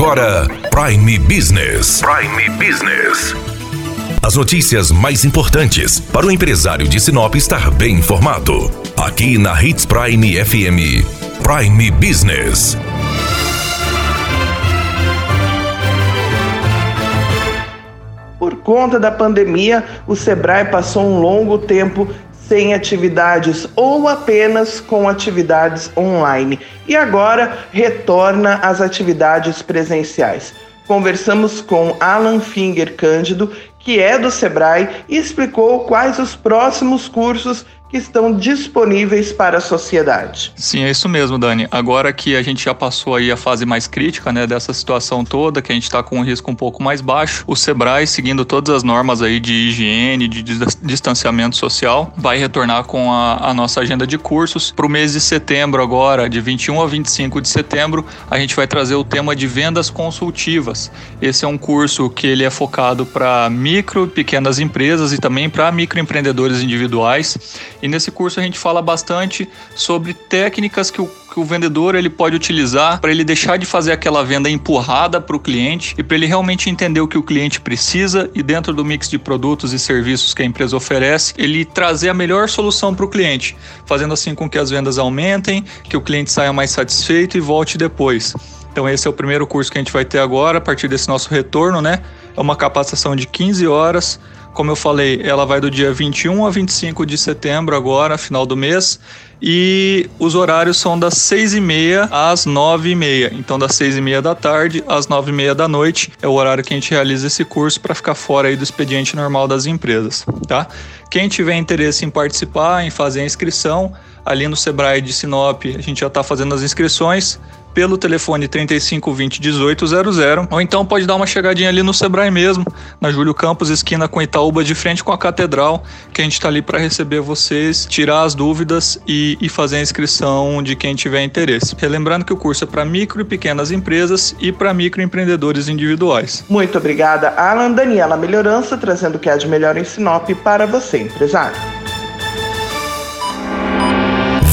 agora Prime Business. Prime Business. As notícias mais importantes para o empresário de Sinop estar bem informado. Aqui na Hits Prime FM. Prime Business. Por conta da pandemia, o Sebrae passou um longo tempo sem atividades ou apenas com atividades online e agora retorna às atividades presenciais. Conversamos com Alan Finger Cândido, que é do Sebrae, e explicou quais os próximos cursos que estão disponíveis para a sociedade. Sim, é isso mesmo, Dani. Agora que a gente já passou aí a fase mais crítica, né, dessa situação toda, que a gente está com um risco um pouco mais baixo, o Sebrae, seguindo todas as normas aí de higiene, de distanciamento social, vai retornar com a, a nossa agenda de cursos. Para o mês de setembro agora, de 21 a 25 de setembro, a gente vai trazer o tema de vendas consultivas. Esse é um curso que ele é focado para micro e pequenas empresas e também para microempreendedores individuais e nesse curso a gente fala bastante sobre técnicas que o, que o vendedor ele pode utilizar para ele deixar de fazer aquela venda empurrada para o cliente e para ele realmente entender o que o cliente precisa e dentro do mix de produtos e serviços que a empresa oferece, ele trazer a melhor solução para o cliente, fazendo assim com que as vendas aumentem, que o cliente saia mais satisfeito e volte depois. Então esse é o primeiro curso que a gente vai ter agora a partir desse nosso retorno, né? É uma capacitação de 15 horas como eu falei, ela vai do dia 21 a 25 de setembro, agora, final do mês. E os horários são das 6 e meia às 9 e meia. Então, das 6 e meia da tarde às 9 e meia da noite é o horário que a gente realiza esse curso para ficar fora aí do expediente normal das empresas, tá? Quem tiver interesse em participar, em fazer a inscrição, ali no Sebrae de Sinop, a gente já está fazendo as inscrições pelo telefone 3520 1800 ou então pode dar uma chegadinha ali no Sebrae mesmo, na Júlio Campos, esquina com Itaúba, de frente com a Catedral, que a gente está ali para receber vocês, tirar as dúvidas e, e, fazer a inscrição de quem tiver interesse. Relembrando que o curso é para micro e pequenas empresas e para microempreendedores individuais. Muito obrigada, Alan Daniela Melhorança, trazendo o que há de melhor em Sinop para você, empresário.